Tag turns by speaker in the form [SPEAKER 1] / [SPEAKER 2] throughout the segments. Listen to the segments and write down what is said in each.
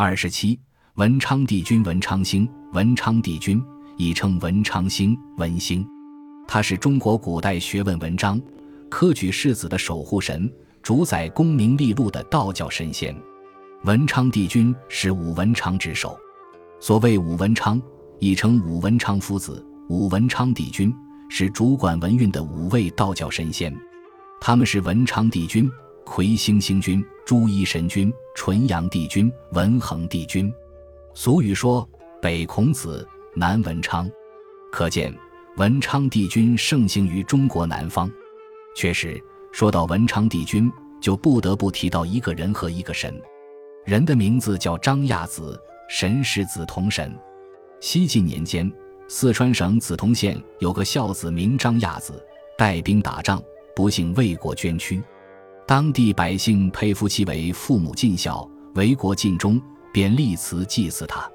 [SPEAKER 1] 二十七，文昌帝君文昌星，文昌帝君亦称文昌星、文星，他是中国古代学问文章、科举士子的守护神，主宰功名利禄的道教神仙。文昌帝君是武文昌之首，所谓武文昌，亦称武文昌夫子、武文昌帝君，是主管文运的五位道教神仙。他们是文昌帝君、魁星星君、朱衣神君、纯阳帝君、文恒帝君。俗语说：“北孔子，南文昌。”可见文昌帝君盛行于中国南方。确实，说到文昌帝君，就不得不提到一个人和一个神。人的名字叫张亚子，神是紫铜神。西晋年间，四川省梓潼县有个孝子名张亚子，带兵打仗，不幸为国捐躯。当地百姓佩服其为父母尽孝、为国尽忠，便立祠祭祀他。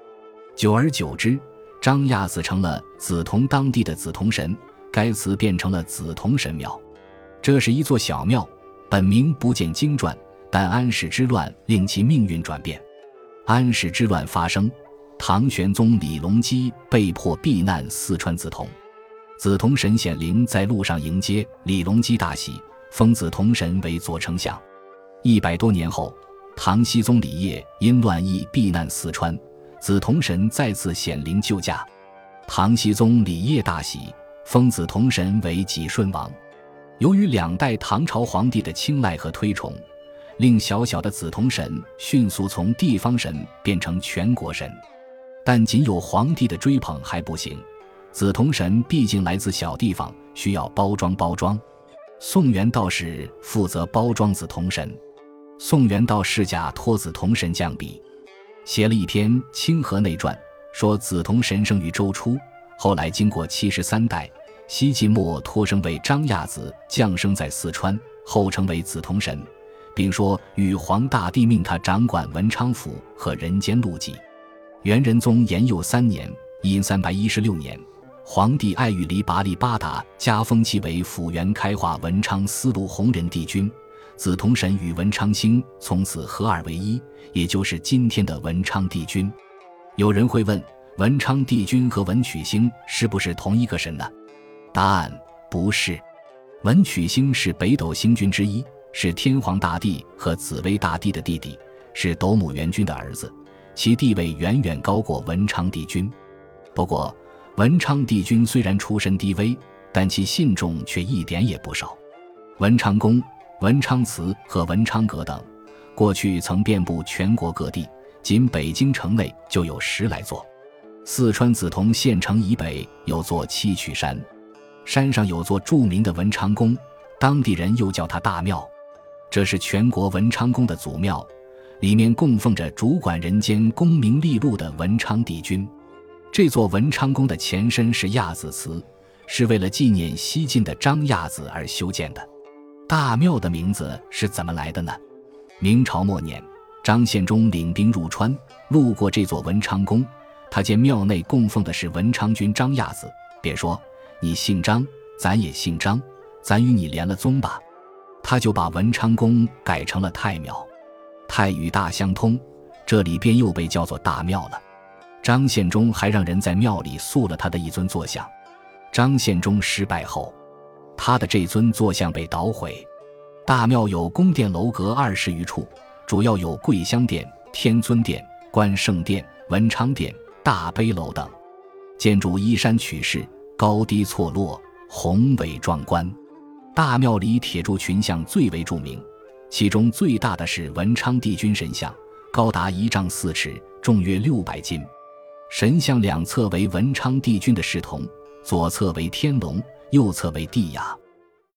[SPEAKER 1] 久而久之，张亚子成了梓潼当地的梓铜神，该祠变成了梓铜神庙。这是一座小庙，本名不见经传。但安史之乱令其命运转变。安史之乱发生，唐玄宗李隆基被迫避难四川梓潼。梓潼神显灵在路上迎接李隆基，大喜，封子同神为左丞相。一百多年后，唐僖宗李晔因乱役避难四川，梓潼神再次显灵救驾。唐僖宗李晔大喜，封子同神为济顺王。由于两代唐朝皇帝的青睐和推崇。令小小的紫铜神迅速从地方神变成全国神，但仅有皇帝的追捧还不行。紫铜神毕竟来自小地方，需要包装包装。宋元道士负责包装紫铜神。宋元道士假托紫铜神降笔，写了一篇《清河内传》，说紫铜神生于周初，后来经过七十三代，西晋末托生为张亚子，降生在四川，后成为紫铜神。并说玉皇大帝命他掌管文昌府和人间路迹。元仁宗延佑三年（殷三百一十六年），皇帝爱玉离拔力八达加封其为辅元开化文昌司路弘仁帝君。紫铜神与文昌星从此合二为一，也就是今天的文昌帝君。有人会问：文昌帝君和文曲星是不是同一个神呢？答案不是，文曲星是北斗星君之一。是天皇大帝和紫薇大帝的弟弟，是斗母元君的儿子，其地位远远高过文昌帝君。不过，文昌帝君虽然出身低微，但其信众却一点也不少。文昌宫、文昌祠和文昌阁等，过去曾遍布全国各地，仅北京城内就有十来座。四川梓潼县城以北有座七曲山，山上有座著名的文昌宫，当地人又叫它大庙。这是全国文昌宫的祖庙，里面供奉着主管人间功名利禄的文昌帝君。这座文昌宫的前身是亚子祠，是为了纪念西晋的张亚子而修建的。大庙的名字是怎么来的呢？明朝末年，张献忠领兵入川，路过这座文昌宫，他见庙内供奉的是文昌君张亚子，便说：“你姓张，咱也姓张，咱与你连了宗吧。”他就把文昌宫改成了太庙，太与大相通，这里便又被叫做大庙了。张献忠还让人在庙里塑了他的一尊坐像。张献忠失败后，他的这尊坐像被捣毁。大庙有宫殿楼阁二十余处，主要有桂香殿、天尊殿、关圣殿、文昌殿、大悲楼等，建筑依山取势，高低错落，宏伟壮观。大庙里铁柱群像最为著名，其中最大的是文昌帝君神像，高达一丈四尺，重约六百斤。神像两侧为文昌帝君的侍童，左侧为天龙，右侧为地牙。